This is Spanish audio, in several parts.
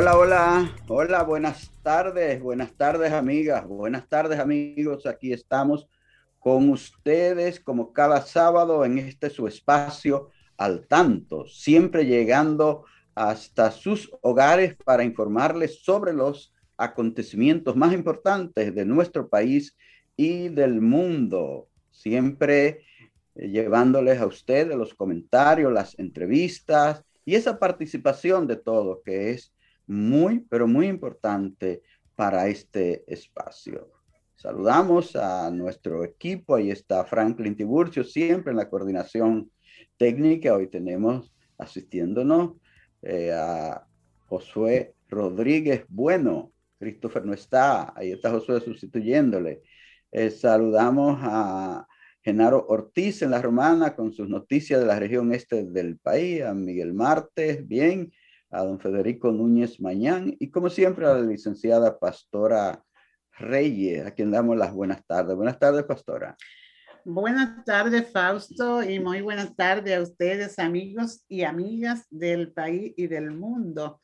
Hola, hola, hola, buenas tardes, buenas tardes amigas, buenas tardes amigos, aquí estamos con ustedes como cada sábado en este su espacio al tanto, siempre llegando hasta sus hogares para informarles sobre los acontecimientos más importantes de nuestro país y del mundo, siempre eh, llevándoles a ustedes los comentarios, las entrevistas y esa participación de todos que es muy, pero muy importante para este espacio. Saludamos a nuestro equipo, ahí está Franklin Tiburcio, siempre en la coordinación técnica. Hoy tenemos asistiéndonos eh, a Josué Rodríguez Bueno. Christopher no está, ahí está Josué sustituyéndole. Eh, saludamos a Genaro Ortiz en la Romana con sus noticias de la región este del país, a Miguel Martes, bien, a don Federico Núñez Mañán y como siempre a la licenciada Pastora Reyes, a quien damos las buenas tardes. Buenas tardes, Pastora. Buenas tardes, Fausto, y muy buenas tardes a ustedes, amigos y amigas del país y del mundo.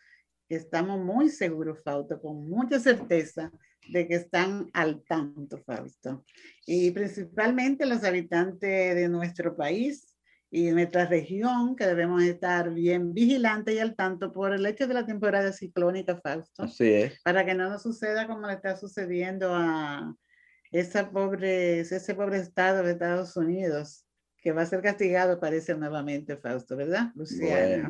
Estamos muy seguros, Fausto, con mucha certeza de que están al tanto, Fausto. Y principalmente los habitantes de nuestro país, y nuestra región, que debemos estar bien vigilantes y al tanto por el hecho de la temporada ciclónica, Fausto. Así es. Para que no nos suceda como le está sucediendo a esa pobre, ese pobre estado de Estados Unidos, que va a ser castigado, parece nuevamente, Fausto, ¿verdad, Luciana?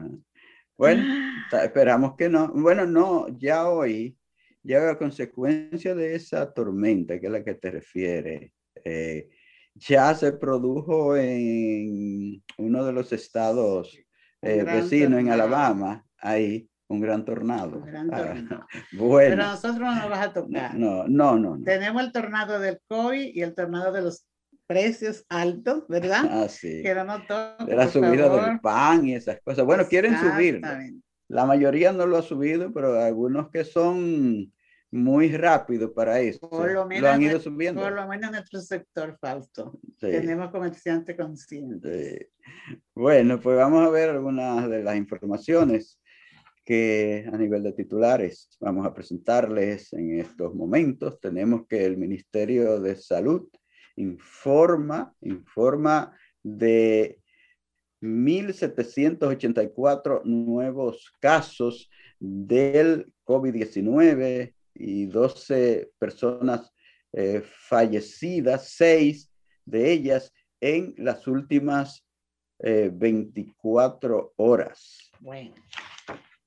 Bueno, bueno esperamos que no. Bueno, no, ya hoy, ya a consecuencia de esa tormenta, que es la que te refiere, eh, ya se produjo en uno de los estados eh, vecinos en Alabama, ahí un gran tornado. Ah, bueno. Pero a nosotros no nos vas a tocar. No, no, no, Tenemos el tornado del COVID y el tornado de los precios altos, ¿verdad? Ah, sí. Que no toca, de la subida del pan y esas cosas. Bueno, quieren subir. La mayoría no lo ha subido, pero algunos que son muy rápido para eso. Por lo, menos, han ido subiendo. Por lo menos en nuestro sector, Fausto. Tenemos comerciantes conscientes. Bueno, pues vamos a ver algunas de las informaciones que a nivel de titulares vamos a presentarles en estos momentos. Tenemos que el Ministerio de Salud informa, informa de 1.784 nuevos casos del COVID-19 y 12 personas eh, fallecidas, seis de ellas en las últimas 24 eh, horas. Bueno.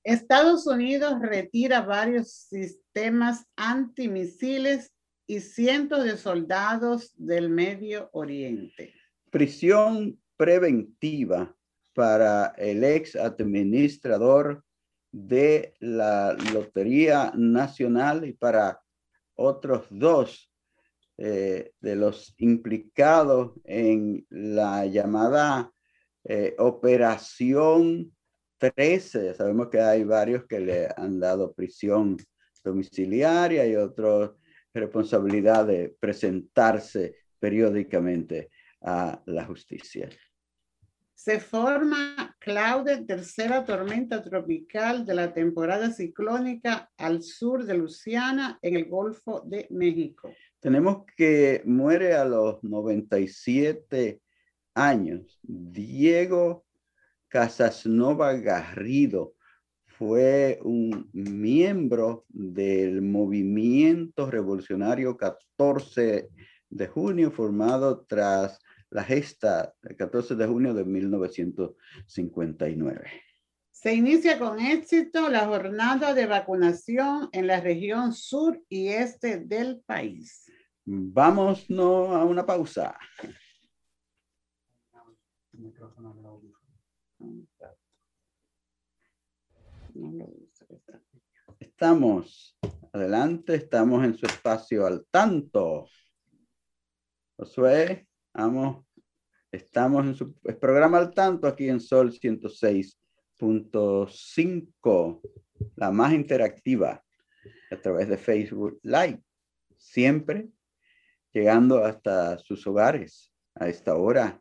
Estados Unidos retira varios sistemas antimisiles y cientos de soldados del Medio Oriente. Prisión preventiva para el ex administrador de la Lotería Nacional y para otros dos eh, de los implicados en la llamada eh, Operación 13. Sabemos que hay varios que le han dado prisión domiciliaria y otros responsabilidad de presentarse periódicamente a la justicia se forma Claude, tercera tormenta tropical de la temporada ciclónica al sur de Luciana, en el Golfo de México. Tenemos que muere a los 97 años. Diego Casasnova Garrido fue un miembro del movimiento revolucionario 14 de junio formado tras la gesta el 14 de junio de 1959. Se inicia con éxito la jornada de vacunación en la región sur y este del país. Vamos a una pausa. Estamos adelante, estamos en su espacio al tanto. Josué, vamos, estamos en su programa al tanto aquí en Sol 106 punto cinco, la más interactiva, a través de Facebook Live, siempre llegando hasta sus hogares a esta hora.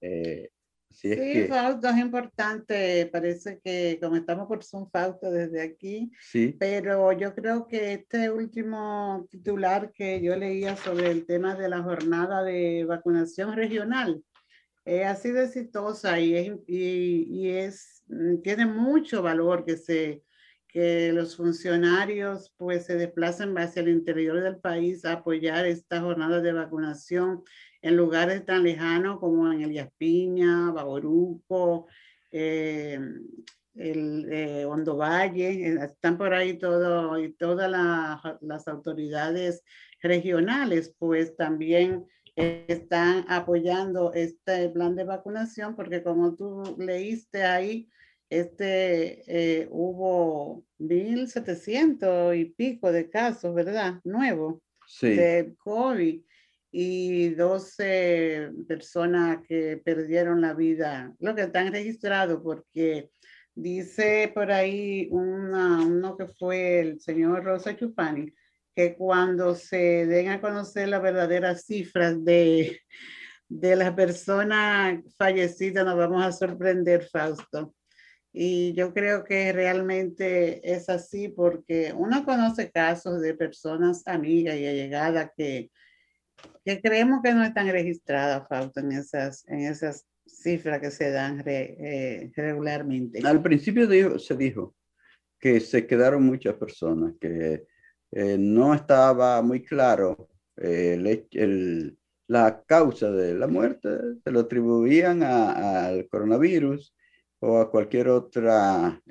Eh, sí, es, que, es importante, parece que como estamos por Zoom Fausto desde aquí, sí. pero yo creo que este último titular que yo leía sobre el tema de la jornada de vacunación regional, eh, ha sido exitosa y, es, y, es, mm, tiene mucho valor que, se, que los funcionarios pues se desplacen hacia el interior del país a apoyar esta jornada de vacunación en lugares tan lejanos como en Elías Piña, Baboruco, eh, el eh, Hondo Valle, eh, están por ahí todo y todas las autoridades regionales, pues también están apoyando este plan de vacunación porque como tú leíste ahí, este, eh, hubo 1.700 y pico de casos, ¿verdad? Nuevos de COVID y 12 personas que perdieron la vida, lo que están registrados porque dice por ahí uno que fue el señor Rosa Chupani, que cuando se den a conocer las verdaderas cifras de, de las personas fallecidas, nos vamos a sorprender, Fausto. Y yo creo que realmente es así porque uno conoce casos de personas amigas y allegadas que, que creemos que no están registradas, Fausto, en esas, en esas cifras que se dan eh, regularmente. Al principio se dijo que se quedaron muchas personas, que eh, no estaba muy claro eh, el, la causa de la muerte, se lo atribuían al coronavirus o a cualquier otro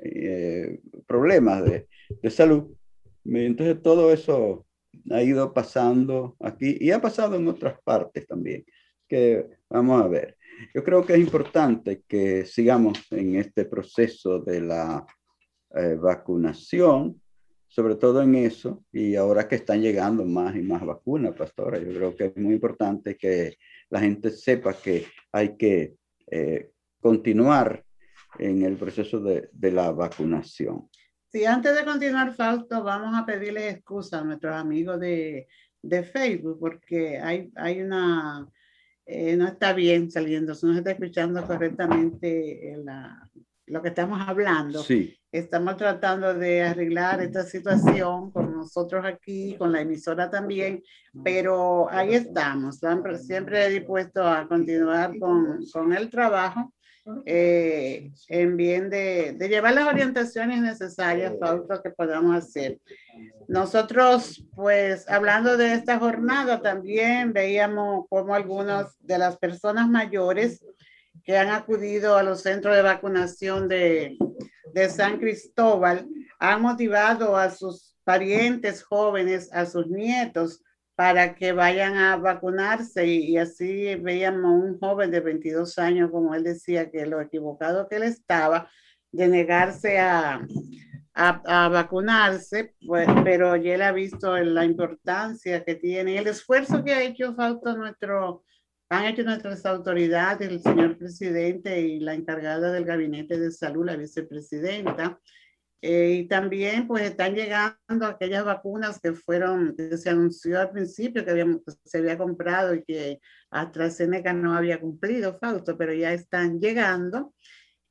eh, problema de, de, salud. Entonces todo eso ha ido pasando aquí y ha pasado en otras partes también, que vamos a ver. Yo creo que es importante que sigamos en este proceso de la vacunación sobre todo en eso, y ahora que están llegando más y más vacunas, pastora, yo creo que es muy importante que la gente sepa que hay que eh, continuar en el proceso de, de, la vacunación. Sí, antes de continuar, Fausto, vamos a pedirle excusa a nuestros amigos de, de Facebook, porque hay, hay una, eh, no está bien saliendo, no se está escuchando correctamente la, lo que estamos hablando. Sí. Estamos tratando de arreglar esta situación con nosotros aquí, con la emisora también, pero ahí estamos, siempre dispuesto a continuar con, con el trabajo eh, en bien de, de, llevar las orientaciones necesarias para lo que podamos hacer. Nosotros, pues, hablando de esta jornada, también veíamos como algunas de las personas mayores que han acudido a los centros de vacunación de, de San Cristóbal han motivado a sus parientes jóvenes, a sus nietos, para que vayan a vacunarse y, así veíamos un joven de 22 años, como él decía, que lo equivocado que él estaba de negarse a, a, a vacunarse, pues, pero ya él ha visto la importancia que tiene, el esfuerzo que ha hecho Fausto nuestro han hecho nuestras autoridades, el señor presidente y la encargada del gabinete de salud, la vicepresidenta. Eh, y también pues están llegando aquellas vacunas que fueron, que se anunció al principio que, habíamos, se había comprado y que AstraZeneca no había cumplido, Fausto, pero ya están llegando.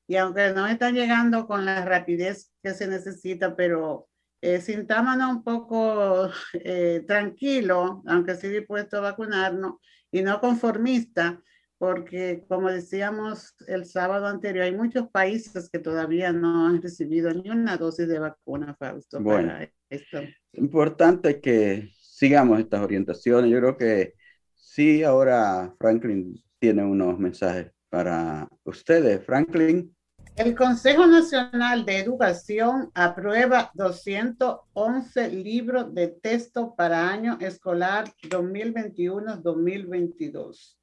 Y aunque no están llegando con la rapidez que se necesita, pero eh, sintámonos un poco eh, tranquilos, aunque sí dispuesto a vacunarnos, y no conformista, porque como decíamos el sábado anterior, hay muchos países que todavía no han recibido ni una dosis de vacuna, Fausto. Bueno, es importante que sigamos estas orientaciones. Yo creo que sí, ahora Franklin tiene unos mensajes para ustedes. Franklin. El Consejo Nacional de Educación aprueba 211 libros de texto para año escolar 2021-2022.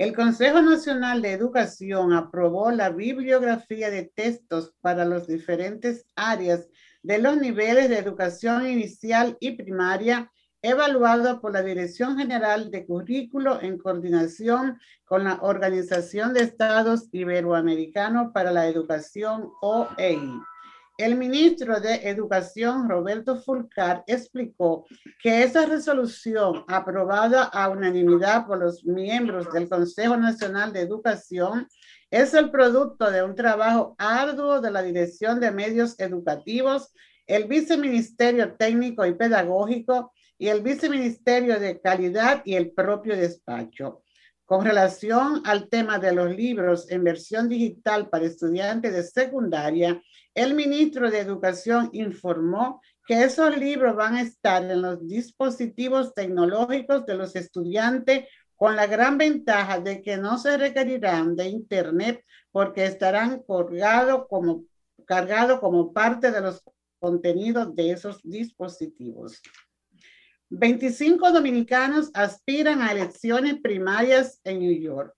El Consejo Nacional de Educación aprobó la bibliografía de textos para las diferentes áreas de los niveles de educación inicial y primaria evaluado por la Dirección General de Currículo en coordinación con la Organización de Estados Iberoamericanos para la Educación, OEI. El ministro de Educación, Roberto Fulcar, explicó que esa resolución aprobada a unanimidad por los miembros del Consejo Nacional de Educación es el producto de un trabajo arduo de la Dirección de Medios Educativos, el Viceministerio Técnico y Pedagógico, y el Viceministerio de Calidad y el propio despacho. Con relación al tema de los libros en versión digital para estudiantes de secundaria, el ministro de Educación informó que esos libros van a estar en los dispositivos tecnológicos de los estudiantes con la gran ventaja de que no se requerirán de Internet porque estarán cargados como, cargado como parte de los contenidos de esos dispositivos. 25 dominicanos aspiran a elecciones primarias en New York.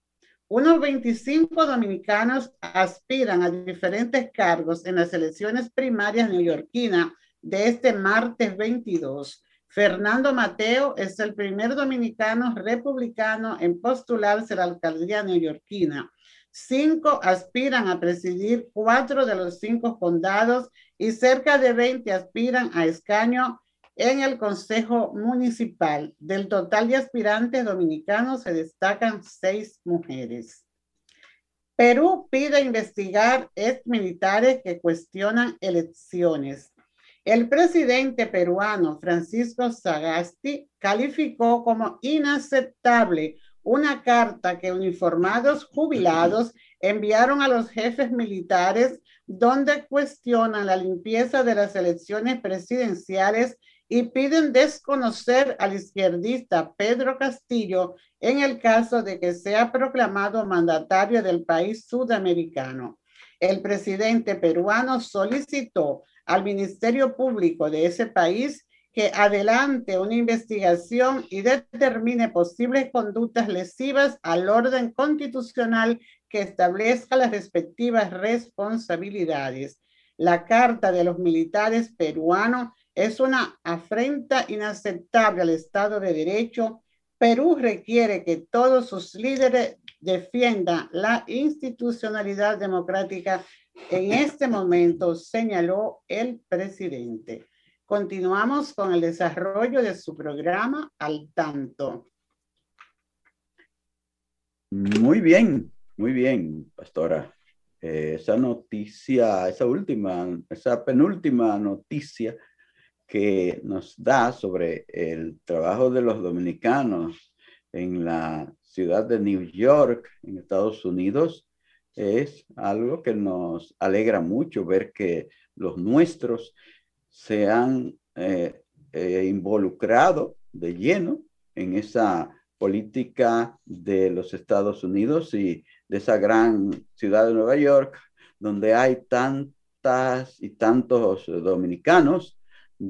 Unos 25 dominicanos aspiran a diferentes cargos en las elecciones primarias neoyorquinas de este martes 22. Fernando Mateo es el primer dominicano republicano en postularse a la alcaldía neoyorquina. Cinco aspiran a presidir cuatro de los cinco condados y cerca de 20 aspiran a escaño en el Consejo Municipal, del total de aspirantes dominicanos se destacan seis mujeres. Perú pide investigar ex militares que cuestionan elecciones. El presidente peruano Francisco Sagasti calificó como inaceptable una carta que uniformados jubilados enviaron a los jefes militares donde cuestionan la limpieza de las elecciones presidenciales y piden desconocer al izquierdista Pedro Castillo en el caso de que sea proclamado mandatario del país sudamericano. El presidente peruano solicitó al Ministerio Público de ese país que adelante una investigación y determine posibles conductas lesivas al orden constitucional que establezca las respectivas responsabilidades. La carta de los militares peruanos es una afrenta inaceptable al Estado de Derecho. Perú requiere que todos sus líderes defiendan la institucionalidad democrática en este momento, señaló el presidente. Continuamos con el desarrollo de su programa al tanto. Muy bien, muy bien, pastora. Eh, esa noticia, esa última, esa penúltima noticia que nos da sobre el trabajo de los dominicanos en la ciudad de New York, en Estados Unidos, es algo que nos alegra mucho ver que los nuestros se han eh, eh, involucrado de lleno en esa política de los Estados Unidos y de esa gran ciudad de Nueva York, donde hay tantas y tantos dominicanos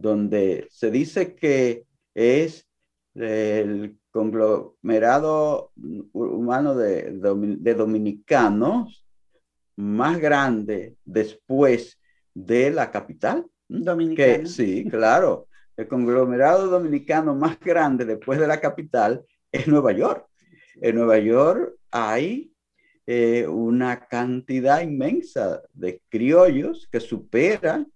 donde se dice que es el conglomerado humano de, dominicanos más grande después de la capital. Dominicana. sí, claro. El conglomerado dominicano más grande después de la capital es Nueva York. En Nueva York hay eh, una cantidad inmensa de criollos que superan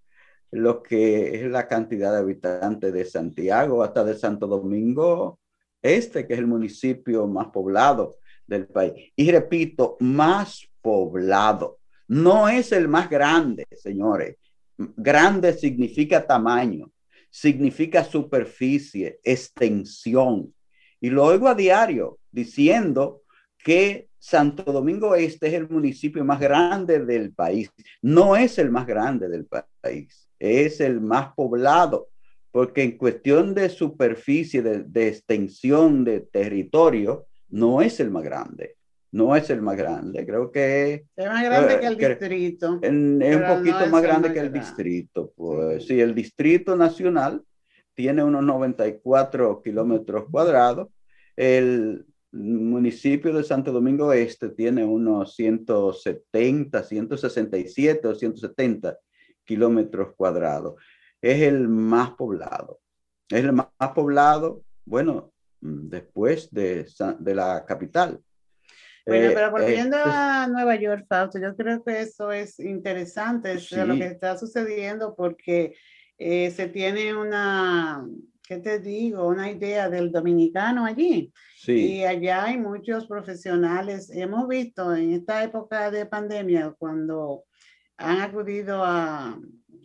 lo que es la cantidad de habitantes de Santiago hasta de Santo Domingo Este, que es el municipio más poblado del país. Y repito, más poblado. No es el más grande, señores. Grande significa tamaño, significa superficie, extensión. Y lo oigo a diario diciendo que Santo Domingo Este es el municipio más grande del país. No es el más grande del país es el más poblado, porque en cuestión de superficie, de, extensión de territorio, no es el más grande. no es el más grande, creo que es más grande eh, que el distrito. es un poquito más grande que el distrito. Pues sí, el distrito nacional tiene unos 94 kilómetros cuadrados. El municipio de Santo Domingo Este tiene unos 170, 167 o 170 kilómetros cuadrados. Es el más poblado. Es el más poblado, bueno, después de, de la capital. Bueno, pero eh, volviendo a Nueva York, Fausto, yo creo que eso es interesante, lo que está sucediendo, porque eh, se tiene una, ¿qué te digo? Una idea del dominicano allí. Sí. Y allá hay muchos profesionales. Hemos visto en esta época de pandemia, cuando han acudido a,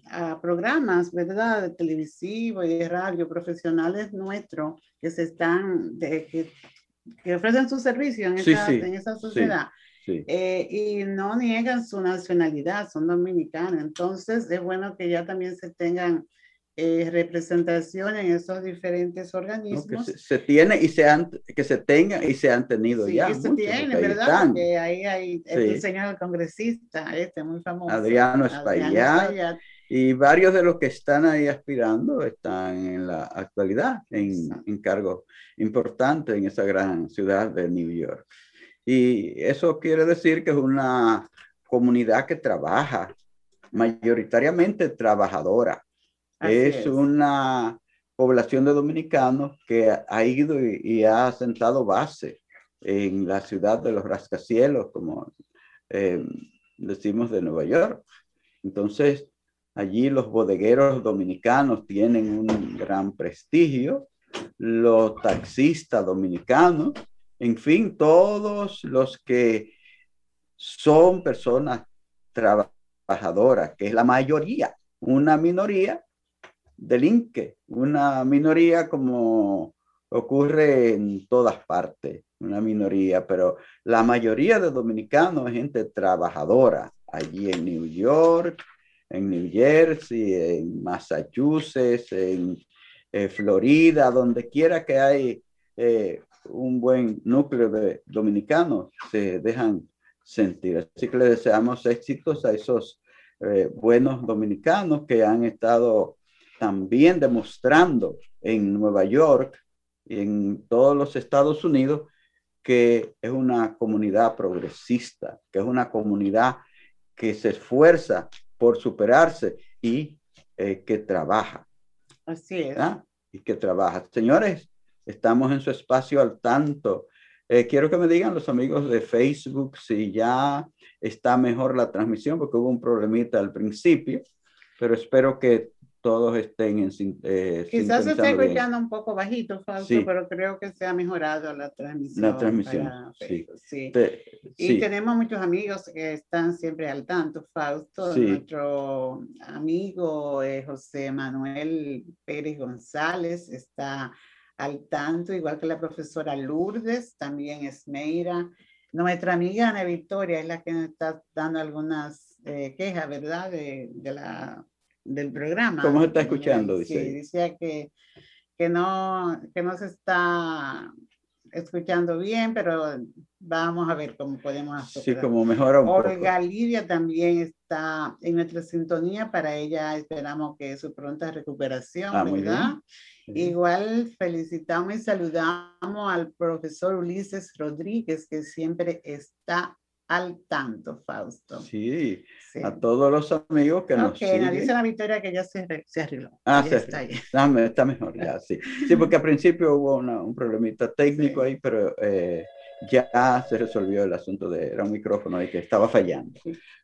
a programas, ¿verdad? De televisivo y de radio, profesionales nuestros que se están, de, que que ofrecen su servicio en, esa, en esa sociedad. Eh, y no niegan su nacionalidad, son dominicanos. Entonces es bueno que ya también se tengan eh, representación en esos diferentes organismos. se, tiene y se han, que se tenga y se han tenido ya. Que se tiene, ¿verdad? Porque ahí hay el señor congresista, este muy famoso. Adriano Espaillat. Y varios de los que están ahí aspirando están en la actualidad en, en cargos importantes en esa gran ciudad de New York. Y eso quiere decir que es una comunidad que trabaja, mayoritariamente trabajadora. Es, una población de dominicanos que ha ido y, ha sentado base en la ciudad de los rascacielos, como eh, decimos de Nueva York. Entonces, Allí los bodegueros dominicanos tienen un gran prestigio, los taxistas dominicanos, en fin, todos los que son personas trabajadoras, que es la mayoría, una minoría delinque, una minoría como ocurre en todas partes, una minoría, pero la mayoría de dominicanos es gente trabajadora, allí en New York, en New Jersey, en Massachusetts, en eh, Florida, donde quiera que hay eh, un buen núcleo de dominicanos, se dejan sentir. Así que le deseamos éxitos a esos eh, buenos dominicanos que han estado también demostrando en Nueva York y en todos los Estados Unidos que es una comunidad progresista, que es una comunidad que se esfuerza por superarse y eh, que trabaja. Así es. ¿Ah? Y que trabaja. Señores, estamos en su espacio al tanto. Eh, quiero que me digan los amigos de Facebook si ya está mejor la transmisión, porque hubo un problemita al principio, pero espero que todos estén en eh, Quizás se esté escuchando un poco bajito, Fausto, pero creo que se ha mejorado la transmisión. La transmisión, sí. sí. y tenemos muchos amigos que están siempre al tanto, Fausto. Nuestro amigo eh, José Manuel Pérez González está al tanto, igual que la profesora Lourdes, también es Meira. Nuestra amiga Ana Victoria es la que nos está dando algunas eh, quejas, ¿verdad? De, de la del programa. ¿Cómo se está escuchando? Dice. Sí, decía que, que, no, que no se está escuchando bien, pero vamos a ver cómo podemos hacer. Sí, como mejora un Olga Lidia también está en nuestra sintonía. Para ella esperamos que su pronta recuperación, ah, ¿verdad? Igual felicitamos y saludamos al profesor Ulises Rodríguez, que siempre está al tanto, Fausto. Sí, a todos los amigos que nos siguen. dice la Victoria que ya se, se arregló. Ah, se está, ah, está, mejor ya, sí. Sí, porque al principio hubo un problemita técnico ahí, pero eh, ya se resolvió el asunto de, era un micrófono ahí que estaba fallando.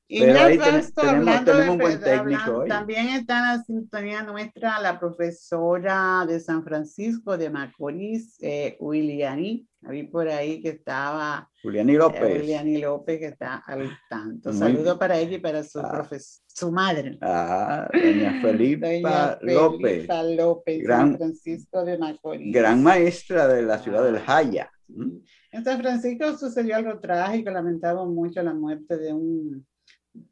Y Pero ahí tenemos, tenemos un buen técnico hoy. También está en la sintonía nuestra la profesora de San Francisco de Macorís, eh, Williani. Vi por ahí que estaba. Juliani López. Eh, Juliani López, que está al tanto. Saludo para ella y para su, ah. su madre. Ah, doña Felipa López. Felipa López, gran, San Francisco de Macorís. Gran maestra de la ciudad del Jaya. En San Francisco sucedió algo trágico, lamentamos mucho la muerte de un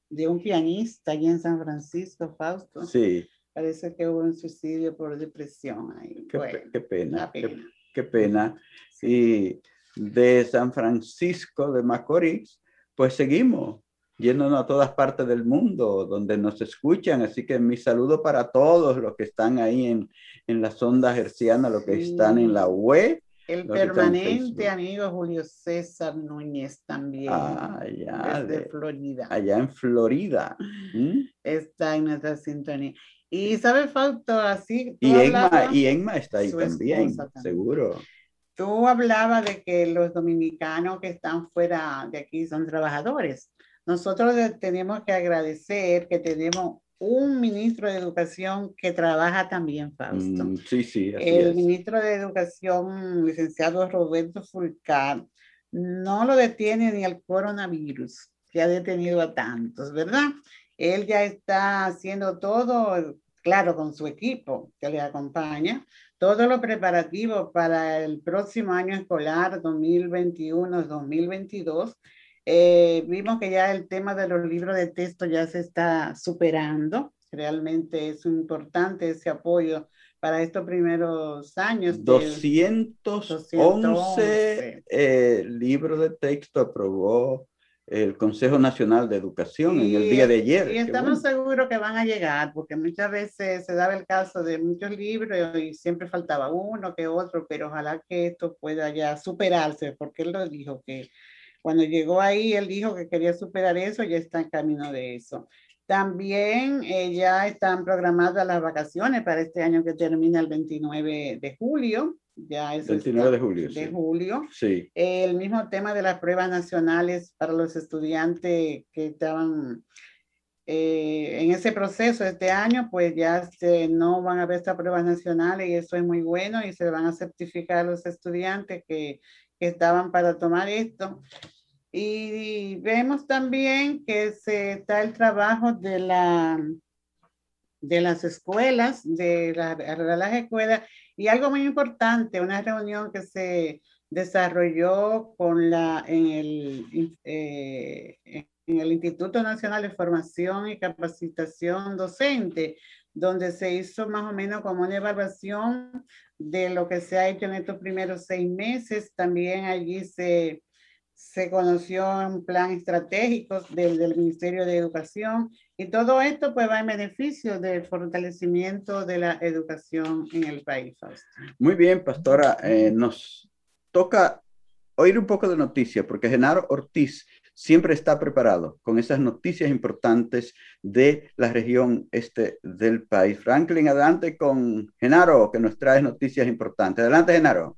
de un pianista allí en San Francisco, Fausto. Sí. Parece que hubo un suicidio por depresión ahí. Qué, qué pena, Qué, pena. Y de San Francisco de Macorís, pues seguimos yéndonos a todas partes del mundo donde nos escuchan. Así que mi saludo para todos los que están ahí en, en las ondas hercianas, los que están en la web. El permanente amigo Julio César Núñez también. allá desde Florida. Allá en Florida. ¿Mm? Está en nuestra sintonía. Y sabe, Fausto, así. Y Enma, y Enma está ahí también, seguro. Tú hablabas de que los dominicanos que están fuera de aquí son trabajadores. Nosotros tenemos que agradecer que tenemos un ministro de Educación que trabaja también, Fausto. Mm, sí, sí. el ministro de Educación, licenciado Roberto Fulcar, no lo detiene ni el coronavirus, que ha detenido a tantos, ¿verdad? Él ya está haciendo todo, claro, con su equipo que le acompaña, todo lo preparativo para el próximo año escolar 2021-2022. Eh, vimos que ya el tema de los libros de texto ya se está superando. Realmente es importante ese apoyo para estos primeros años. 211, eh, libros de texto aprobó el Consejo Nacional de Educación en el día de ayer. Y estamos seguros que van a llegar, porque muchas veces se daba el caso de muchos libros y siempre faltaba uno que otro, pero ojalá que esto pueda ya superarse, porque él lo dijo que cuando llegó ahí, él dijo que quería superar eso, ya está en camino de eso. También eh, ya están programadas las vacaciones para este año que termina el 29 de julio ya es 29 de julio. De julio. Sí. el mismo tema de las pruebas nacionales para los estudiantes que estaban eh, en ese proceso este año, pues ya se, no van a haber estas pruebas nacionales y eso es muy bueno y se van a certificar a los estudiantes que, que estaban para tomar esto. Y vemos también que se está el trabajo de la de las escuelas, de, la, de las escuelas, y algo muy importante, una reunión que se desarrolló con la, en, el, eh, en el Instituto Nacional de Formación y Capacitación Docente, donde se hizo más o menos como una evaluación de lo que se ha hecho en estos primeros seis meses. También allí se se conoció un plan estratégico del, del, Ministerio de Educación y todo esto pues va en beneficio del fortalecimiento de la educación en el país. Muy bien, pastora, eh, nos toca oír un poco de noticias porque Genaro Ortiz siempre está preparado con esas noticias importantes de la región este del país. Franklin, adelante con Genaro, que nos trae noticias importantes. Adelante, Genaro.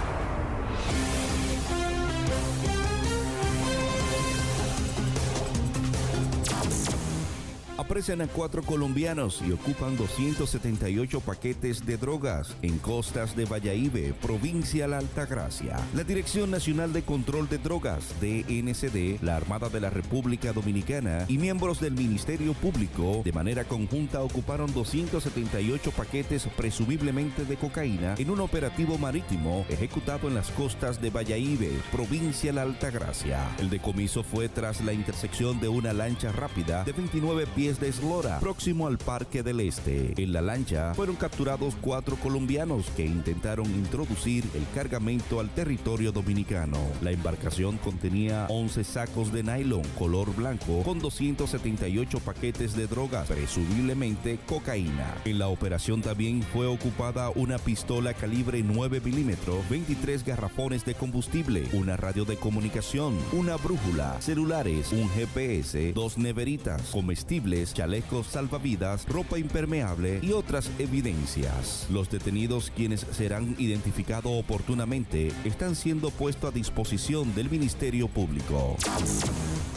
Apresan a cuatro colombianos y ocupan 278 paquetes de drogas en costas de Valladolid, provincia La Altagracia. La Dirección Nacional de Control de Drogas, DNCD, la Armada de la República Dominicana y miembros del Ministerio Público de manera conjunta ocuparon 278 paquetes presumiblemente de cocaína en un operativo marítimo ejecutado en las costas de Valladolid, provincia La Altagracia. El decomiso fue tras la intersección de una lancha rápida de 29 pies de Eslora, próximo al Parque del Este. En la lancha fueron capturados cuatro colombianos que intentaron introducir el cargamento al territorio dominicano. La embarcación contenía 11 sacos de nylon color blanco con 278 paquetes de drogas, presumiblemente cocaína. En la operación también fue ocupada una pistola calibre 9 milímetros, 23 garrafones de combustible, una radio de comunicación, una brújula, celulares, un GPS, dos neveritas, comestibles, chalecos salvavidas, ropa impermeable y otras evidencias. Los detenidos, quienes serán identificados oportunamente, están siendo puestos a disposición del Ministerio Público.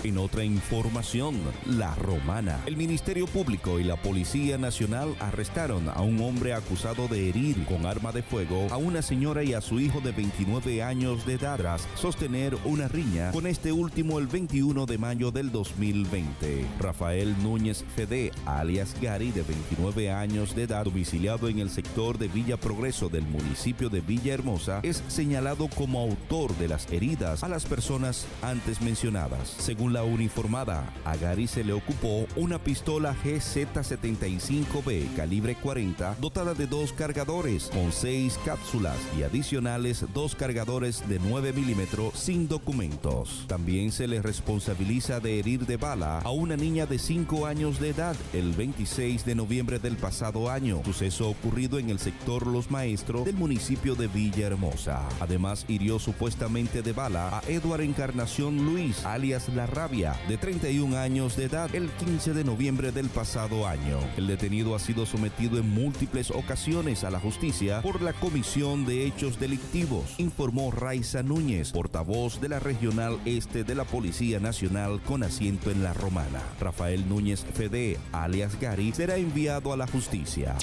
En otra información, la romana. El Ministerio Público y la Policía Nacional arrestaron a un hombre acusado de herir con arma de fuego a una señora y a su hijo de 29 años de edad tras sostener una riña con este último el 21 de mayo del 2020. Rafael Núñez Núñez Fede, alias Gary, de 29 años de edad, domiciliado en el sector de Villa Progreso del municipio de Villahermosa, es señalado como autor de las heridas a las personas antes mencionadas. Según la uniformada, a Gary se le ocupó una pistola GZ75B calibre 40 dotada de dos cargadores con seis cápsulas y adicionales dos cargadores de 9 milímetros sin documentos. También se le responsabiliza de herir de bala a una niña de 5 años de edad el 26 de noviembre del pasado año, suceso ocurrido en el sector Los Maestros del municipio de Villahermosa. Además, hirió supuestamente de bala a Eduard Encarnación Luis, alias La Rabia, de 31 años de edad, el 15 de noviembre del pasado año. El detenido ha sido sometido en múltiples ocasiones a la justicia por la comisión de hechos delictivos, informó Raiza Núñez, portavoz de la Regional Este de la Policía Nacional con asiento en La Romana. Rafael Núñez Fede, alias Gary, será enviado a la justicia.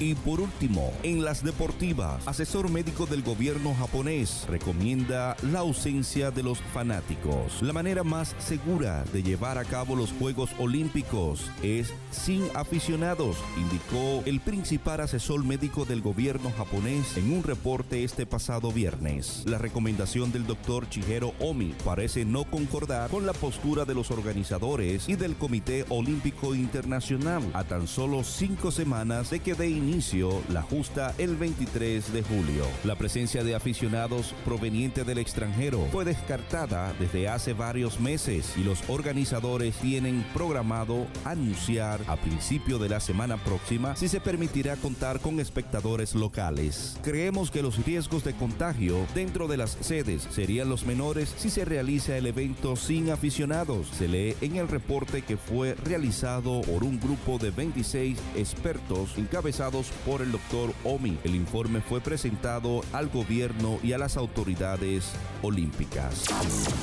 Y por último, en las deportivas, asesor médico del gobierno japonés recomienda la ausencia de los fanáticos. La manera más segura de llevar a cabo los Juegos Olímpicos es sin aficionados, indicó el principal asesor médico del gobierno japonés en un reporte este pasado viernes. La recomendación del doctor Chihiro Omi parece no concordar con la postura de los organizadores y del Comité Olímpico Internacional a tan solo cinco semanas de que dé inicio la justa el 23 de julio. La presencia de aficionados proveniente del extranjero fue descartada desde hace varios meses y los organizadores tienen programado anunciar a principio de la semana próxima si se permitirá contar con espectadores locales. Creemos que los riesgos de contagio dentro de las sedes serían los menores si se realiza el evento sin aficionados. Se lee en el reporte que fue realizado por un grupo de 26 expertos encabezados por el doctor Omi. El informe fue presentado al gobierno y a las autoridades olímpicas.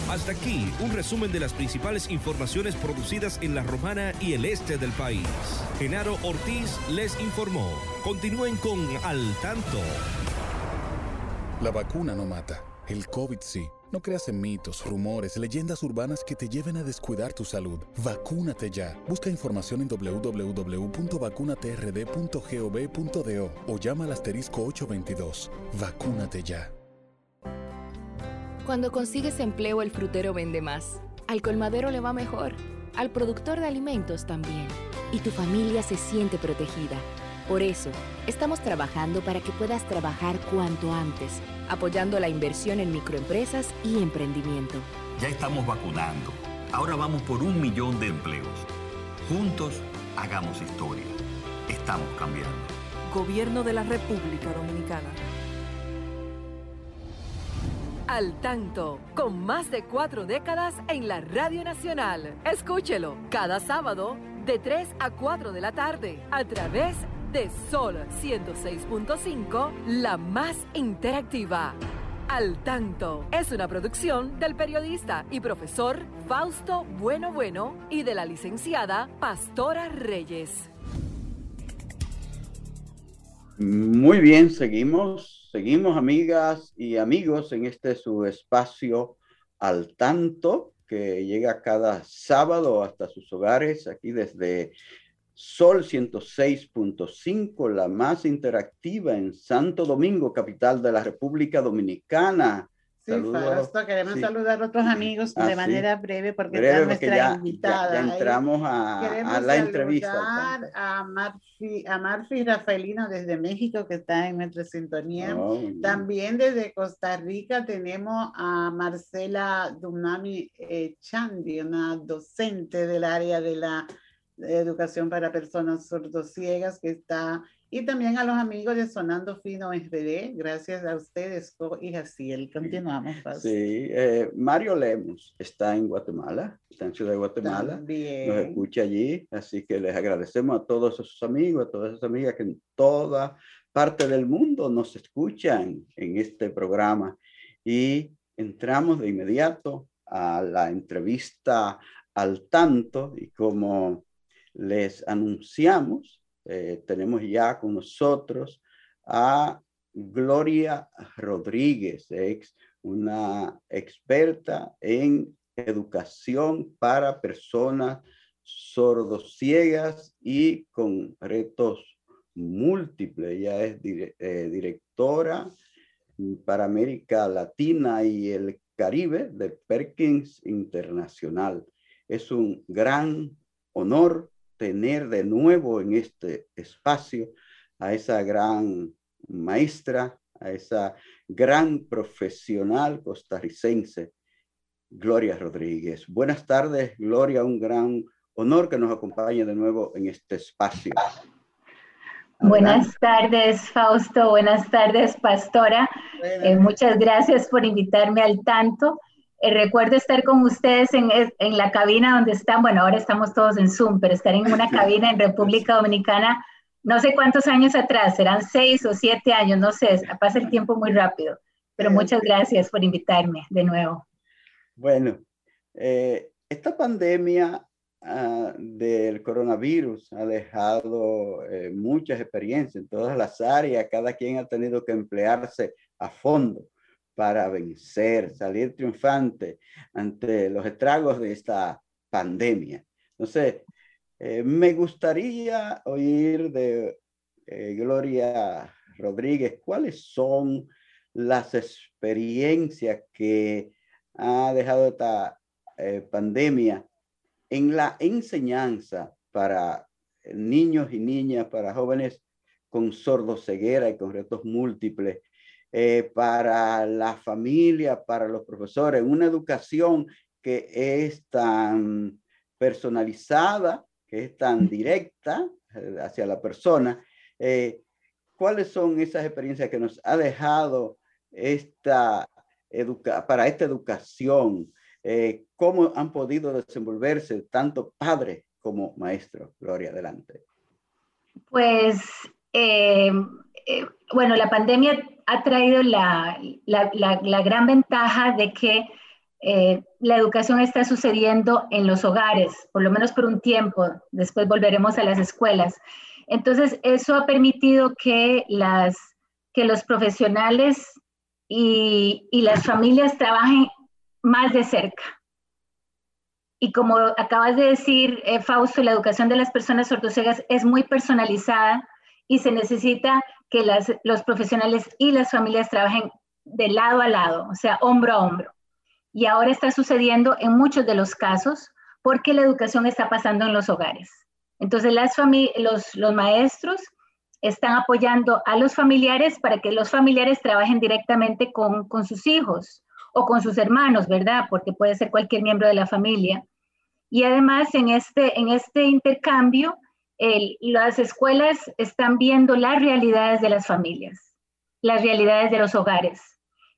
Hasta aquí un resumen de las principales informaciones producidas en la Romana y el este del país. Genaro Ortiz les informó. Continúen con Al Tanto. La vacuna no mata, el COVID sí. No creas en mitos, rumores, leyendas urbanas que te lleven a descuidar tu salud. Vacúnate ya. Busca información en www.vacunatrd.gov.do o llama al asterisco 822. Vacúnate ya. Cuando consigues empleo, el frutero vende más. Al colmadero le va mejor. Al productor de alimentos también. Y tu familia se siente protegida. Por eso, estamos trabajando para que puedas trabajar cuanto antes, apoyando la inversión en microempresas y emprendimiento. Ya estamos vacunando. Ahora vamos por un millón de empleos. Juntos, hagamos historia. Estamos cambiando. Gobierno de la República Dominicana. Al tanto, con más de cuatro décadas en la Radio Nacional. Escúchelo cada sábado de 3 a 4 de la tarde a través de de Sol 106.5, la más interactiva. Al tanto es una producción del periodista y profesor Fausto Bueno Bueno y de la licenciada Pastora Reyes. Muy bien, seguimos, seguimos amigas y amigos en este su espacio al tanto que llega cada sábado hasta sus hogares aquí desde Sol 106.5, la más interactiva en Santo Domingo, capital de la República Dominicana. Sí, Fausto, queremos saludar a otros amigos de manera breve porque está nuestra invitada. Ya, entramos a, a, la entrevista. A Marfi, a Marfi Rafaelino desde México que está en nuestra sintonía. Oh, También desde Costa Rica tenemos a Marcela Dunami eh, Chandi, una docente del área de la educación para personas sordociegas que está y también a los amigos de Sonando Fino SD, gracias a ustedes, y Jaciel. Continuamos. Sí, eh, Mario Lemos está en Guatemala, está en Ciudad de Guatemala, nos escucha allí, así que les agradecemos a todos esos amigos, a todas esas amigas que en toda parte del mundo nos escuchan en este programa y entramos de inmediato a la entrevista al tanto y como les anunciamos, eh, tenemos ya con nosotros a Gloria Rodríguez, una experta en educación para personas sordociegas y con retos múltiples. Ella es eh, directora para América Latina y el Caribe de Perkins Internacional. Es un gran honor tener de nuevo en este espacio a esa gran maestra, a esa gran profesional costarricense, Gloria Rodríguez. Buenas tardes, Gloria, un gran honor que nos acompañe de nuevo en este espacio. Buenas tardes, Fausto. Buenas tardes, Pastora. Eh, muchas gracias por invitarme al tanto. Eh, recuerdo estar con ustedes en, en, la cabina donde están, bueno, ahora estamos todos en Zoom, pero estar en una cabina en República Dominicana, no sé cuántos años atrás, serán seis o siete años, no sé, pasa el tiempo muy rápido, pero muchas gracias por invitarme de nuevo. Bueno, eh, esta pandemia Ah, del coronavirus ha dejado eh, muchas experiencias en todas las áreas. Cada quien ha tenido que emplearse a fondo para vencer, salir triunfante ante los estragos de esta pandemia. Entonces, eh, me gustaría oír de eh, Gloria Rodríguez cuáles son las experiencias que ha dejado esta pandemia en la enseñanza para niños y niñas, para jóvenes con sordoceguera y con retos múltiples, eh, para la familia, para los profesores, una educación que es tan personalizada, que es tan directa eh, hacia la persona. Eh, ¿Cuáles son esas experiencias que nos ha dejado esta para esta educación cómo han podido desenvolverse tanto padres como maestros. Gloria, adelante. Pues, bueno, la pandemia ha traído la, gran ventaja de que la educación está sucediendo en los hogares, por lo menos por un tiempo, después volveremos a las escuelas. Entonces, eso ha permitido que, las, que los profesionales y, y las familias trabajen más de cerca. Y como acabas de decir, eh, Fausto, la educación de las personas sordocegas es muy personalizada y se necesita que las, los profesionales y las familias trabajen de lado a lado, o sea, hombro a hombro. Y ahora está sucediendo en muchos de los casos porque la educación está pasando en los hogares. Entonces, las los, los maestros están apoyando a los familiares para que los familiares trabajen directamente con, con sus hijos o con sus hermanos, ¿verdad? Porque puede ser cualquier miembro de la familia. Y además en este, en este intercambio, las escuelas están viendo las realidades de las familias, las realidades de los hogares.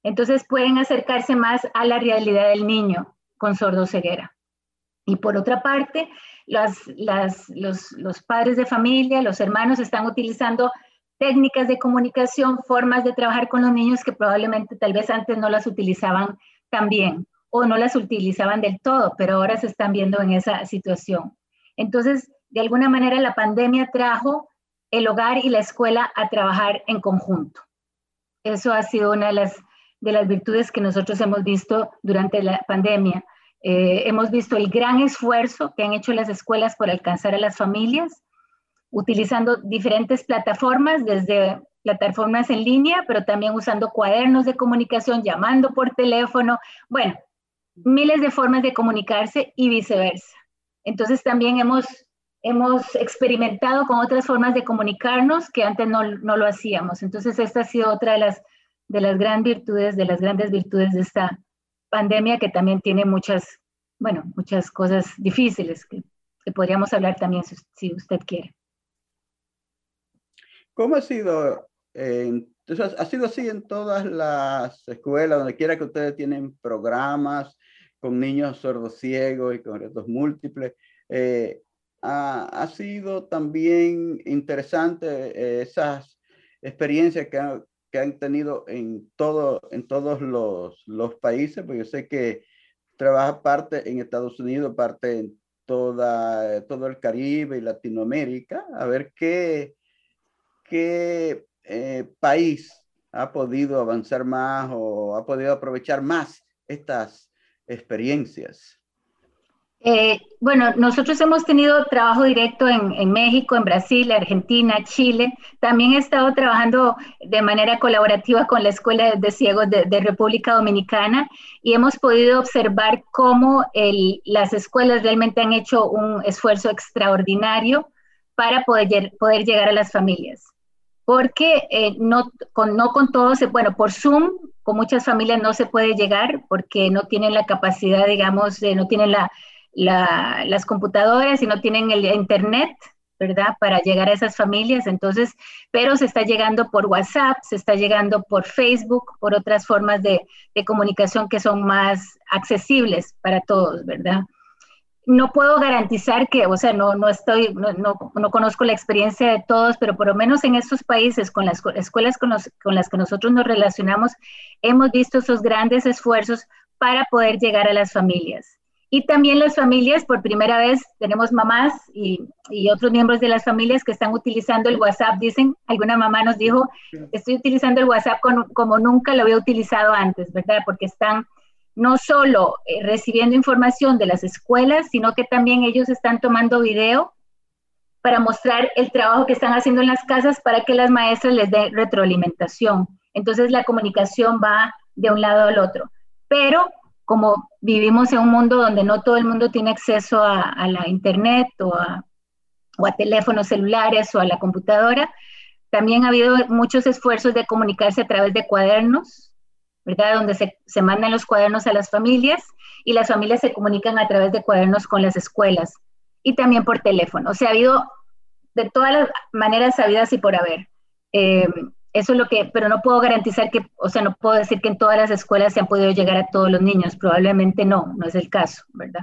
Entonces pueden acercarse más a la realidad del niño con sordo ceguera. Y por otra parte, las, los, los padres de familia, los hermanos están utilizando técnicas de comunicación, formas de trabajar con los niños que probablemente tal vez antes no las utilizaban tan bien o no las utilizaban del todo, pero ahora se están viendo en esa situación. Entonces, de alguna manera la pandemia trajo el hogar y la escuela a trabajar en conjunto. Eso ha sido una de las, de las virtudes que nosotros hemos visto durante la pandemia. Eh, hemos visto el gran esfuerzo que han hecho las escuelas por alcanzar a las familias, utilizando diferentes plataformas, desde plataformas en línea, pero también usando cuadernos de comunicación, llamando por teléfono, bueno, miles de formas de comunicarse y viceversa. Entonces también hemos, hemos experimentado con otras formas de comunicarnos que antes no, no lo hacíamos. Entonces esta ha sido otra de las, de las grandes virtudes, de las grandes virtudes de esta pandemia que también tiene muchas, bueno, muchas cosas difíciles que, que podríamos hablar también si usted quiere. ¿Cómo ha sido? entonces, ha sido así en todas las escuelas, donde quiera que ustedes tienen programas con niños sordos ciegos y con retos múltiples. Eh, ha, sido también interesante eh, esas experiencias que, que, han tenido en, todo, en todos los, los países, porque yo sé que trabaja parte en Estados Unidos, parte en toda, todo el Caribe y Latinoamérica, a ver qué, qué eh, país ha podido avanzar más o ha podido aprovechar más estas experiencias? Eh, bueno, nosotros hemos tenido trabajo directo en, México, en Brasil, Argentina, Chile. También he estado trabajando de manera colaborativa con la Escuela de Ciegos de, República Dominicana y hemos podido observar cómo las escuelas realmente han hecho un esfuerzo extraordinario para poder, poder llegar a las familias. Porque eh, no, con, no con todos, bueno, por Zoom, con muchas familias no se puede llegar porque no tienen la capacidad, digamos, no tienen la las computadoras y no tienen el internet, ¿verdad? Para llegar a esas familias. Entonces, pero se está llegando por WhatsApp, se está llegando por Facebook, por otras formas de, comunicación que son más accesibles para todos, ¿verdad? No puedo garantizar que, o sea, no, no estoy, no, no, conozco la experiencia de todos, pero por lo menos en estos países, con las escuelas con, con las que nosotros nos relacionamos, hemos visto esos grandes esfuerzos para poder llegar a las familias. Y también las familias, por primera vez tenemos mamás y, y, otros miembros de las familias que están utilizando el WhatsApp. Dicen, alguna mamá nos dijo, estoy utilizando el WhatsApp como nunca lo había utilizado antes, ¿verdad? Porque están no solo eh, recibiendo información de las escuelas, sino que también ellos están tomando video para mostrar el trabajo que están haciendo en las casas para que las maestras les den retroalimentación. Entonces la comunicación va de un lado al otro. Pero como vivimos en un mundo donde no todo el mundo tiene acceso a, la internet o a, teléfonos celulares o a la computadora, también ha habido muchos esfuerzos de comunicarse a través de cuadernos, ¿verdad? Donde se, mandan los cuadernos a las familias y las familias se comunican a través de cuadernos con las escuelas y también por teléfono. O sea, ha habido de todas las maneras sabidas y por haber. Eh, eso es lo que, pero no puedo garantizar que, o sea, no puedo decir que en todas las escuelas se han podido llegar a todos los niños, probablemente no, no es el caso, ¿verdad?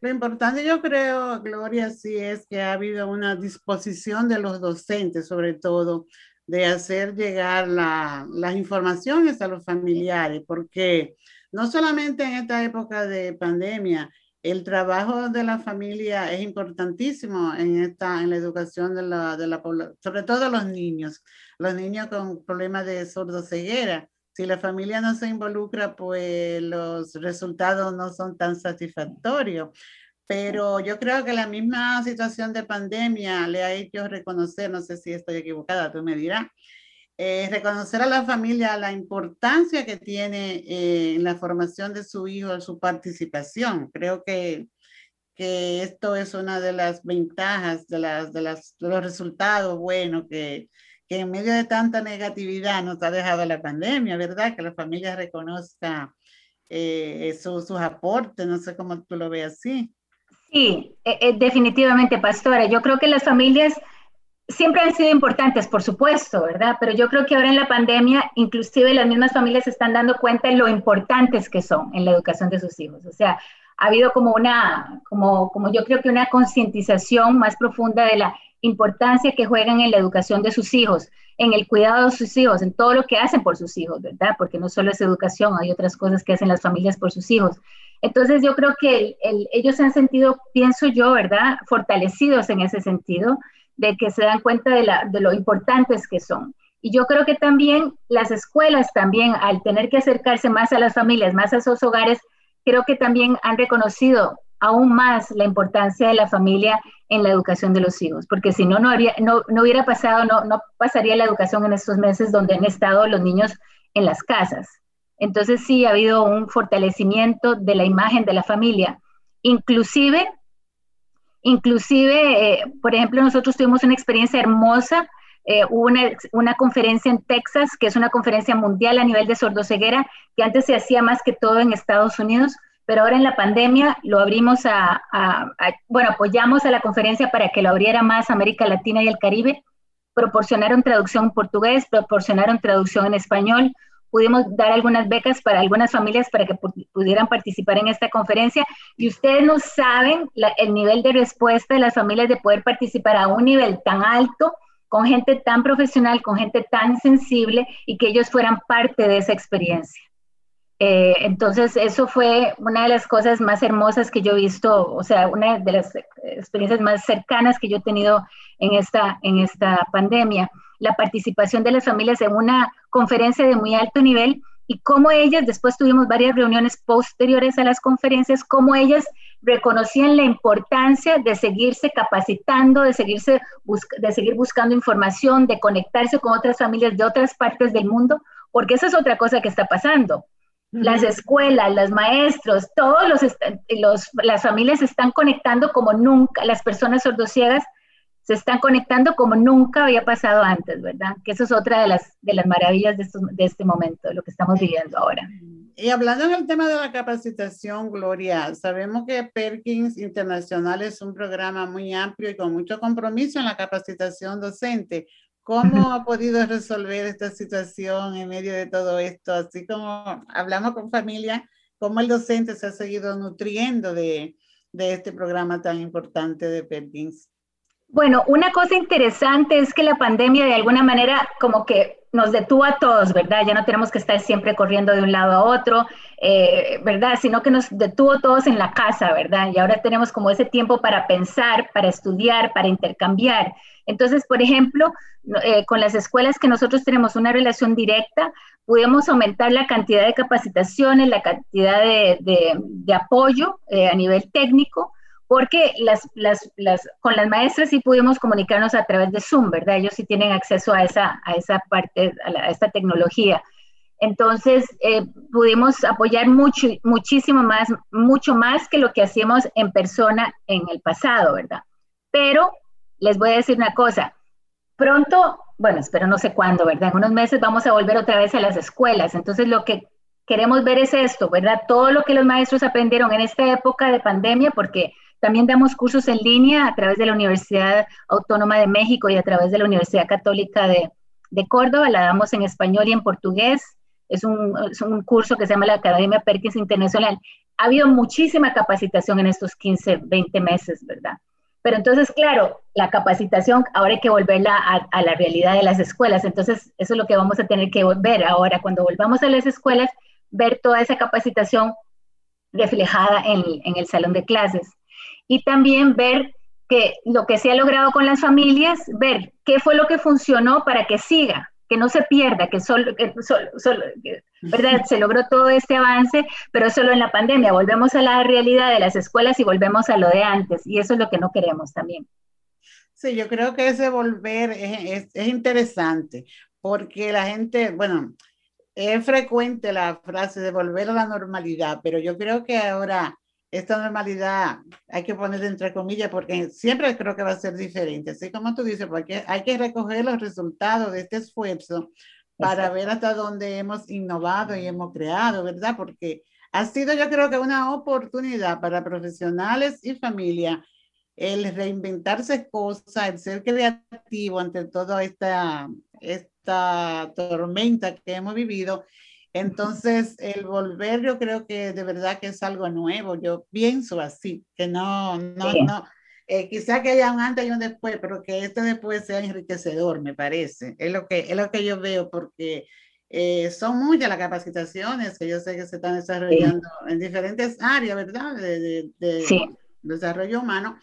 Lo importante yo creo, Gloria, sí es que ha habido una disposición de los docentes, sobre todo, de hacer llegar las informaciones a los familiares, porque no solamente en esta época de pandemia, el trabajo de la familia es importantísimo en, esta, en la educación de la, de la población, sobre todo los niños, los niños con problemas de sordoceguera. Si la familia no se involucra, pues los resultados no son tan satisfactorios. Pero yo creo que la misma situación de pandemia le ha hecho reconocer, no sé si estoy equivocada, tú me dirás, eh, reconocer a la familia la importancia que tiene eh, en la formación de su hijo, su participación. Creo que, que esto es una de las ventajas, de, las, de, las, de los resultados buenos que, que en medio de tanta negatividad nos ha dejado la pandemia, ¿verdad? Que la familia reconozca eh, sus aportes, no sé cómo tú lo ves así. Sí, definitivamente, pastora. Yo creo que las familias siempre han sido importantes, por supuesto, ¿verdad? Pero yo creo que ahora en la pandemia, inclusive las mismas familias se están dando cuenta de lo importantes que son en la educación de sus hijos. O sea, ha habido como una, como, como yo creo que una concientización más profunda de la importancia que juegan en la educación de sus hijos, en el cuidado de sus hijos, en todo lo que hacen por sus hijos, ¿verdad? Porque no solo es educación, hay otras cosas que hacen las familias por sus hijos. Entonces yo creo que ellos se han sentido, pienso yo, ¿verdad? Fortalecidos en ese sentido de que se dan cuenta de, lo importantes que son. Y yo creo que también las escuelas también, al tener que acercarse más a las familias, más a esos hogares, creo que también han reconocido aún más la importancia de la familia en la educación de los hijos, porque si no, no, habría, no, no hubiera pasado, no, no pasaría la educación en estos meses donde han estado los niños en las casas. Entonces sí ha habido un fortalecimiento de la imagen de la familia, inclusive Inclusive, eh, por ejemplo, nosotros tuvimos una experiencia hermosa. Eh, hubo una, una, conferencia en Texas, que es una conferencia mundial a nivel de sordoceguera, que antes se hacía más que todo en Estados Unidos, pero ahora en la pandemia lo abrimos a, bueno, apoyamos a la conferencia para que lo abriera más América Latina y el Caribe. Proporcionaron traducción en portugués, proporcionaron traducción en español, pudimos dar algunas becas para algunas familias para que pudieran participar en esta conferencia. Y ustedes no saben el nivel de respuesta de las familias de poder participar a un nivel tan alto, con gente tan profesional, con gente tan sensible y que ellos fueran parte de esa experiencia. Eh, entonces, eso fue una de las cosas más hermosas que yo he visto, o sea, una de las experiencias más cercanas que yo he tenido en esta, en esta pandemia la participación de las familias en una conferencia de muy alto nivel y cómo ellas, después tuvimos varias reuniones posteriores a las conferencias, cómo ellas reconocían la importancia de seguirse capacitando, de, seguirse de seguir buscando información, de conectarse con otras familias de otras partes del mundo, porque esa es otra cosa que está pasando. Las escuelas, los maestros, todos los, los, las familias se están conectando como nunca, las personas sordociegas se están conectando como nunca había pasado antes, ¿verdad? Que eso es otra de las, de las maravillas de, de este momento, lo que estamos viviendo ahora. Y hablando del tema de la capacitación, Gloria, sabemos que Perkins Internacional es un programa muy amplio y con mucho compromiso en la capacitación docente. ¿Cómo ha podido resolver esta situación en medio de todo esto? Así como hablamos con familia, ¿cómo el docente se ha seguido nutriendo de, de este programa tan importante de Perkins? Bueno, una cosa interesante es que la pandemia de alguna manera como que nos detuvo a todos, ¿verdad? Ya no tenemos que estar siempre corriendo de un lado a otro, eh, ¿verdad? Sino que nos detuvo todos en la casa, ¿verdad? Y ahora tenemos como ese tiempo para pensar, para estudiar, para intercambiar. Entonces, por ejemplo, eh, con las escuelas que nosotros tenemos una relación directa, pudimos aumentar la cantidad de capacitaciones, la cantidad de, apoyo eh, a nivel técnico porque las, las, las, con las maestras sí pudimos comunicarnos a través de Zoom, ¿verdad? Ellos sí tienen acceso a esa, a esa parte, a, esta tecnología. Entonces, eh, pudimos apoyar mucho, muchísimo más, mucho más que lo que hacíamos en persona en el pasado, ¿verdad? Pero les voy a decir una cosa, pronto, bueno, espero no sé cuándo, ¿verdad? En unos meses vamos a volver otra vez a las escuelas. Entonces, lo que queremos ver es esto, ¿verdad? Todo lo que los maestros aprendieron en esta época de pandemia, porque también damos cursos en línea a través de la Universidad Autónoma de México y a través de la Universidad Católica de, Córdoba. La damos en español y en portugués. Es un, curso que se llama la Academia Perkins Internacional. Ha habido muchísima capacitación en estos 15, 20 meses, ¿verdad? Pero entonces, claro, la capacitación ahora hay que volverla a, la realidad de las escuelas. Entonces, eso es lo que vamos a tener que ver ahora. Cuando volvamos a las escuelas, ver toda esa capacitación reflejada en el salón de clases y también ver que lo que se ha logrado con las familias, ver qué fue lo que funcionó para que siga, que no se pierda, que solo, ¿verdad? Se logró todo este avance, pero solo en la pandemia. Volvemos a la realidad de las escuelas y volvemos a lo de antes, y eso es lo que no queremos también. Sí, yo creo que ese volver es, es interesante, porque la gente, bueno, es frecuente la frase de volver a la normalidad, pero yo creo que ahora esta normalidad hay que poner entre comillas porque siempre creo que va a ser diferente. Así como tú dices, porque hay que recoger los resultados de este esfuerzo para ver hasta dónde hemos innovado y hemos creado, ¿verdad? Porque ha sido yo creo que una oportunidad para profesionales y familia el reinventarse cosas, el ser creativo ante toda esta, esta tormenta que hemos vivido entonces, el volver yo creo que de verdad que es algo nuevo. Yo pienso así, que no, no, no. Eh, quizá que haya un antes y un después, pero que este después sea enriquecedor, me parece. Es lo que, es lo que yo veo, porque eh, son muchas las capacitaciones que yo sé que se están desarrollando en diferentes áreas, ¿verdad? De, de desarrollo humano,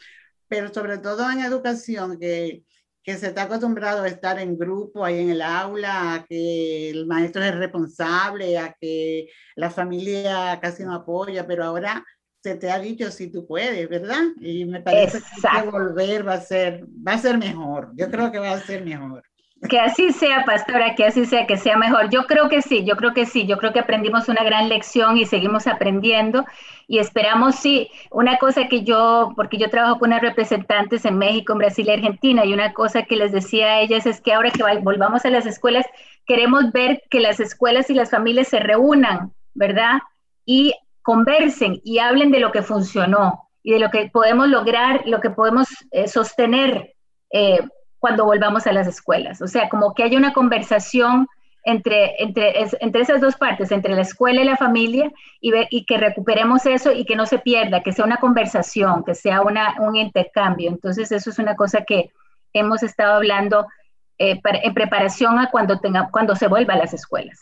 pero sobre todo en educación, que que se está acostumbrado a estar en grupo ahí en el aula, a que el maestro es responsable, a que la familia casi no apoya, pero ahora se te ha dicho si tú puedes, ¿verdad? Y me parece que volver va a ser va a ser mejor. Yo creo que va a ser mejor. Que así sea, pastora, que así sea, que sea mejor. Yo creo que sí, yo creo que sí, yo creo que aprendimos una gran lección y seguimos aprendiendo y esperamos, sí, una cosa que yo, porque yo trabajo con unas representantes en México, en Brasil y Argentina, y una cosa que les decía a ellas es que ahora que volvamos a las escuelas, queremos ver que las escuelas y las familias se reúnan, ¿verdad? Y conversen y hablen de lo que funcionó y de lo que podemos lograr, lo que podemos eh, sostener. Eh, cuando volvamos a las escuelas. O sea, como que haya una conversación entre, entre, entre esas dos partes, entre la escuela y la familia, y, y que recuperemos eso y que no se pierda, que sea una conversación, que sea una, un intercambio. Entonces, eso es una cosa que hemos estado hablando eh, en preparación a cuando, tenga, cuando se vuelva a las escuelas.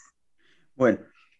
Bueno,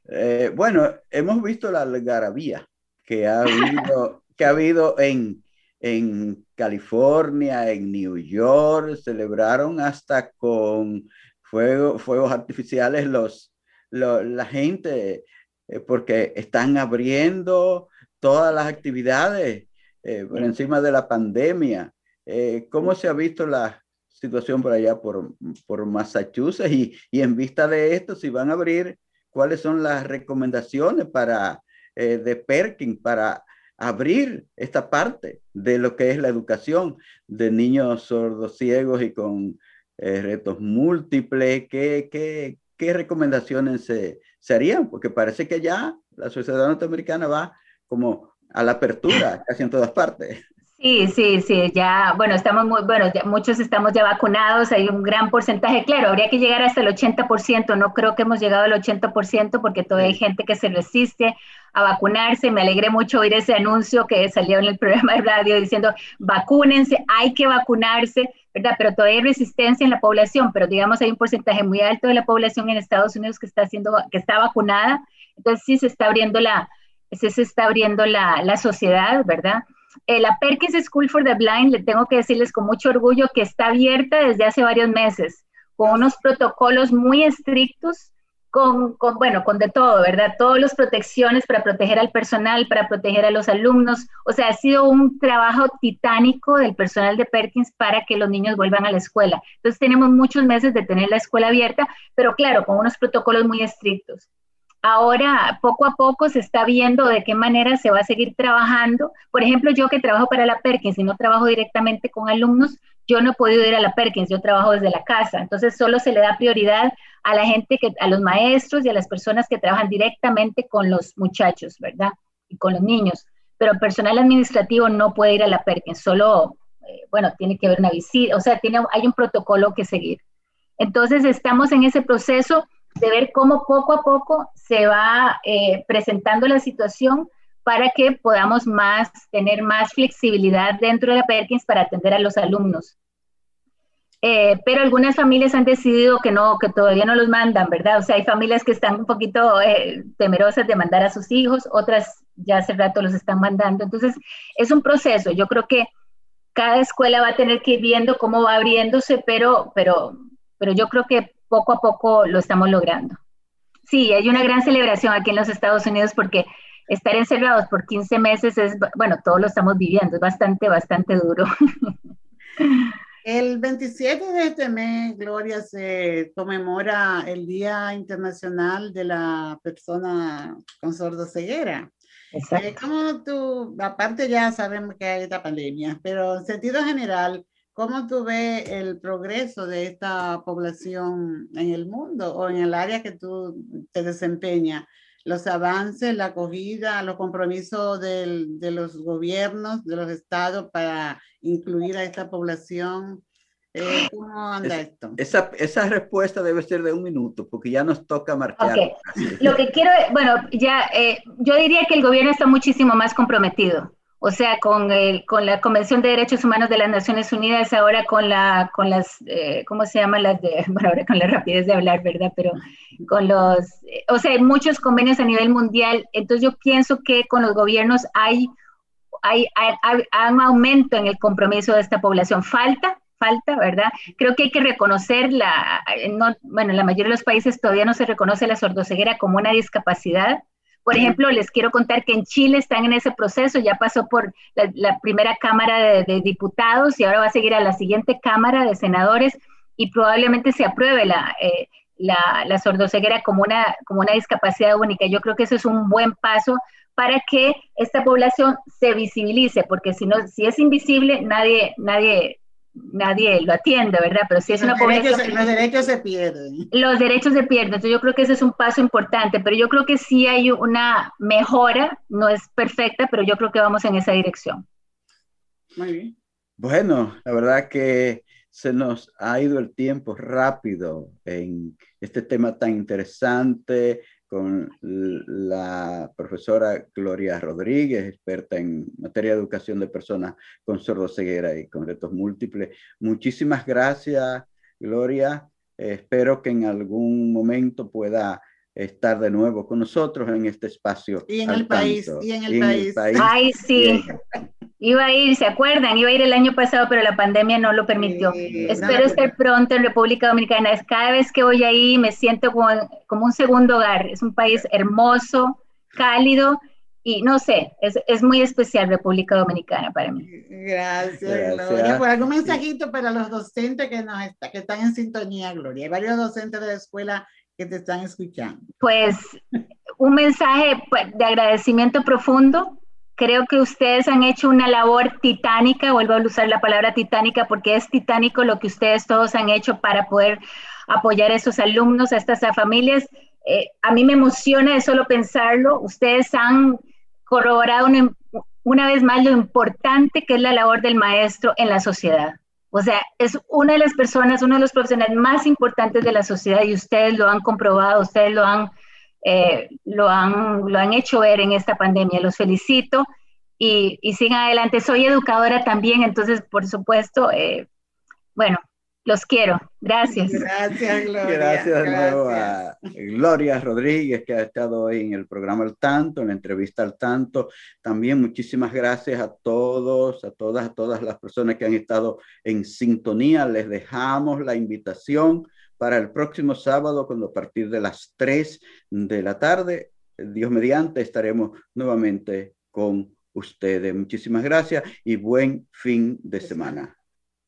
eh, bueno, hemos visto la algarabía que ha habido, que ha habido en, en California, en New York, celebraron hasta con fuegos artificiales los, la gente, eh, porque están abriendo todas las actividades eh, por encima de la pandemia. Eh, ¿Cómo se ha visto la situación por allá, por, por Massachusetts? Y, y, en vista de esto, si van a abrir, ¿cuáles son las recomendaciones para, de Perkins para abrir esta parte de lo que es la educación de niños sordos, ciegos y con retos múltiples? ¿Qué, qué, qué recomendaciones se, se harían? Porque parece que ya la sociedad norteamericana va como a la apertura casi en todas partes. Sí, sí, sí, ya, bueno, estamos muy, bueno, muchos estamos ya vacunados, hay un gran porcentaje, claro, habría que llegar hasta el 80%, no creo que hemos llegado al 80% porque todavía hay gente que se resiste a vacunarse, me alegré mucho oír ese anuncio que salió en el programa de radio diciendo, vacúnense, hay que vacunarse, ¿verdad? Pero todavía hay resistencia en la población, pero digamos hay un porcentaje muy alto de la población en Estados Unidos que está, haciendo, que está vacunada, entonces sí se está abriendo la, sí se está abriendo la, la sociedad, ¿verdad? Eh, la Perkins School for the Blind, le tengo que decirles con mucho orgullo que está abierta desde hace varios meses, con unos protocolos muy estrictos, con, con, bueno, con de todo, ¿verdad? Todas las protecciones para proteger al personal, para proteger a los alumnos. O sea, ha sido un trabajo titánico del personal de Perkins para que los niños vuelvan a la escuela. Entonces tenemos muchos meses de tener la escuela abierta, pero claro, con unos protocolos muy estrictos. Ahora, poco a poco se está viendo de qué manera se va a seguir trabajando. Por ejemplo, yo que trabajo para la Perkins y no trabajo directamente con alumnos, yo no he podido ir a la Perkins, yo trabajo desde la casa. Entonces, solo se le da prioridad a la gente, a los maestros y a las personas que trabajan directamente con los muchachos, ¿verdad? Y con los niños. Pero personal administrativo no puede ir a la Perkins, solo, eh, bueno, tiene que haber una visita, o sea, tiene, hay un protocolo que seguir. Entonces, estamos en ese proceso de ver cómo poco a poco se va eh, presentando la situación para que podamos más, tener más flexibilidad dentro de la Perkins para atender a los alumnos. Eh, pero algunas familias han decidido que no, que todavía no los mandan, ¿verdad? O sea, hay familias que están un poquito eh, temerosas de mandar a sus hijos, otras ya hace rato los están mandando. Entonces, es un proceso. Yo creo que cada escuela va a tener que ir viendo cómo va abriéndose, pero, pero, pero yo creo que poco a poco lo estamos logrando. Sí, hay una gran celebración aquí en los Estados Unidos porque estar encerrados por 15 meses es, bueno, todos lo estamos viviendo, es bastante, bastante duro. El 27 de este mes, Gloria, se conmemora el Día Internacional de la Persona con Sordoceguera. Exacto. Eh, ¿Cómo tú, aparte ya sabemos que hay esta pandemia, pero en sentido general, ¿Cómo tú ves el progreso de esta población en el mundo o en el área que tú te desempeñas? Los avances, la acogida, los compromisos del, de los gobiernos, de los estados para incluir a esta población. Eh, ¿Cómo anda esto? Esa, esa, respuesta debe ser de un minuto, porque ya nos toca marcar. Okay. Lo que quiero, bueno, ya, eh, yo diría que el gobierno está muchísimo más comprometido o sea, con, el, con la Convención de Derechos Humanos de las Naciones Unidas, ahora con, la, con las, eh, ¿cómo se llaman las de, ahora con la rapidez de hablar, ¿verdad? Pero con los, eh, o sea, hay muchos convenios a nivel mundial, entonces yo pienso que con los gobiernos hay, hay, hay, un aumento en el compromiso de esta población. Falta, falta, ¿verdad? Creo que hay que reconocer la, no, bueno, en la mayoría de los países todavía no se reconoce la sordoceguera como una discapacidad, por ejemplo, les quiero contar que en Chile están en ese proceso, ya pasó por la, primera Cámara de, Diputados y ahora va a seguir a la siguiente Cámara de Senadores y probablemente se apruebe la, eh, la, sordoceguera como una, como una discapacidad única. Yo creo que eso es un buen paso para que esta población se visibilice, porque si no, si es invisible, nadie, nadie nadie lo atiende, ¿verdad? Pero si es los una derechos, población... Los derechos se pierden. Los derechos se pierden, entonces yo creo que ese es un paso importante, pero yo creo que sí hay una mejora, no es perfecta, pero yo creo que vamos en esa dirección. Muy bien. Bueno, la verdad que se nos ha ido el tiempo rápido en este tema tan interesante, con la profesora Gloria Rodríguez, experta en materia de educación de personas con sordoceguera y con retos múltiples. Muchísimas gracias, Gloria. espero que en algún momento pueda estar de nuevo con nosotros en este espacio. Y en el país, y en el, país. Ay, sí. Iba a ir, ¿se acuerdan? Iba a ir el año pasado, pero la pandemia no lo permitió. Espero estar pronto en República Dominicana. Cada vez que voy ahí me siento como, como un segundo hogar. Es un país hermoso, cálido y no sé, es, es, muy especial República Dominicana para mí. Gracias, Gloria. Por algún mensajito para los docentes que, nos está, que están en sintonía, Gloria. Hay varios docentes de la escuela te están escuchando. Pues un mensaje pues, de agradecimiento profundo. Creo que ustedes han hecho una labor titánica, vuelvo a usar la palabra titánica porque es titánico lo que ustedes todos han hecho para poder apoyar a esos alumnos, a estas familias. Eh, a mí me emociona de solo pensarlo. Ustedes han corroborado una, vez más lo importante que es la labor del maestro en la sociedad. O sea, es una de las personas, uno de los profesionales más importantes de la sociedad y ustedes lo han comprobado, ustedes lo han, eh, lo han, lo han hecho ver en esta pandemia. Los felicito y, y sigan adelante. Soy educadora también, entonces, por supuesto, eh, bueno, los quiero. Gracias. Gracias, Gloria. Gracias de nuevo a Gloria Rodríguez, que ha estado hoy en el programa Al Tanto, en la entrevista Al Tanto. También muchísimas gracias a todos, a todas, a todas las personas que han estado en sintonía. Les dejamos la invitación para el próximo sábado, cuando a partir de las 3 de la tarde, Dios mediante, estaremos nuevamente con ustedes. Muchísimas gracias y buen fin de semana.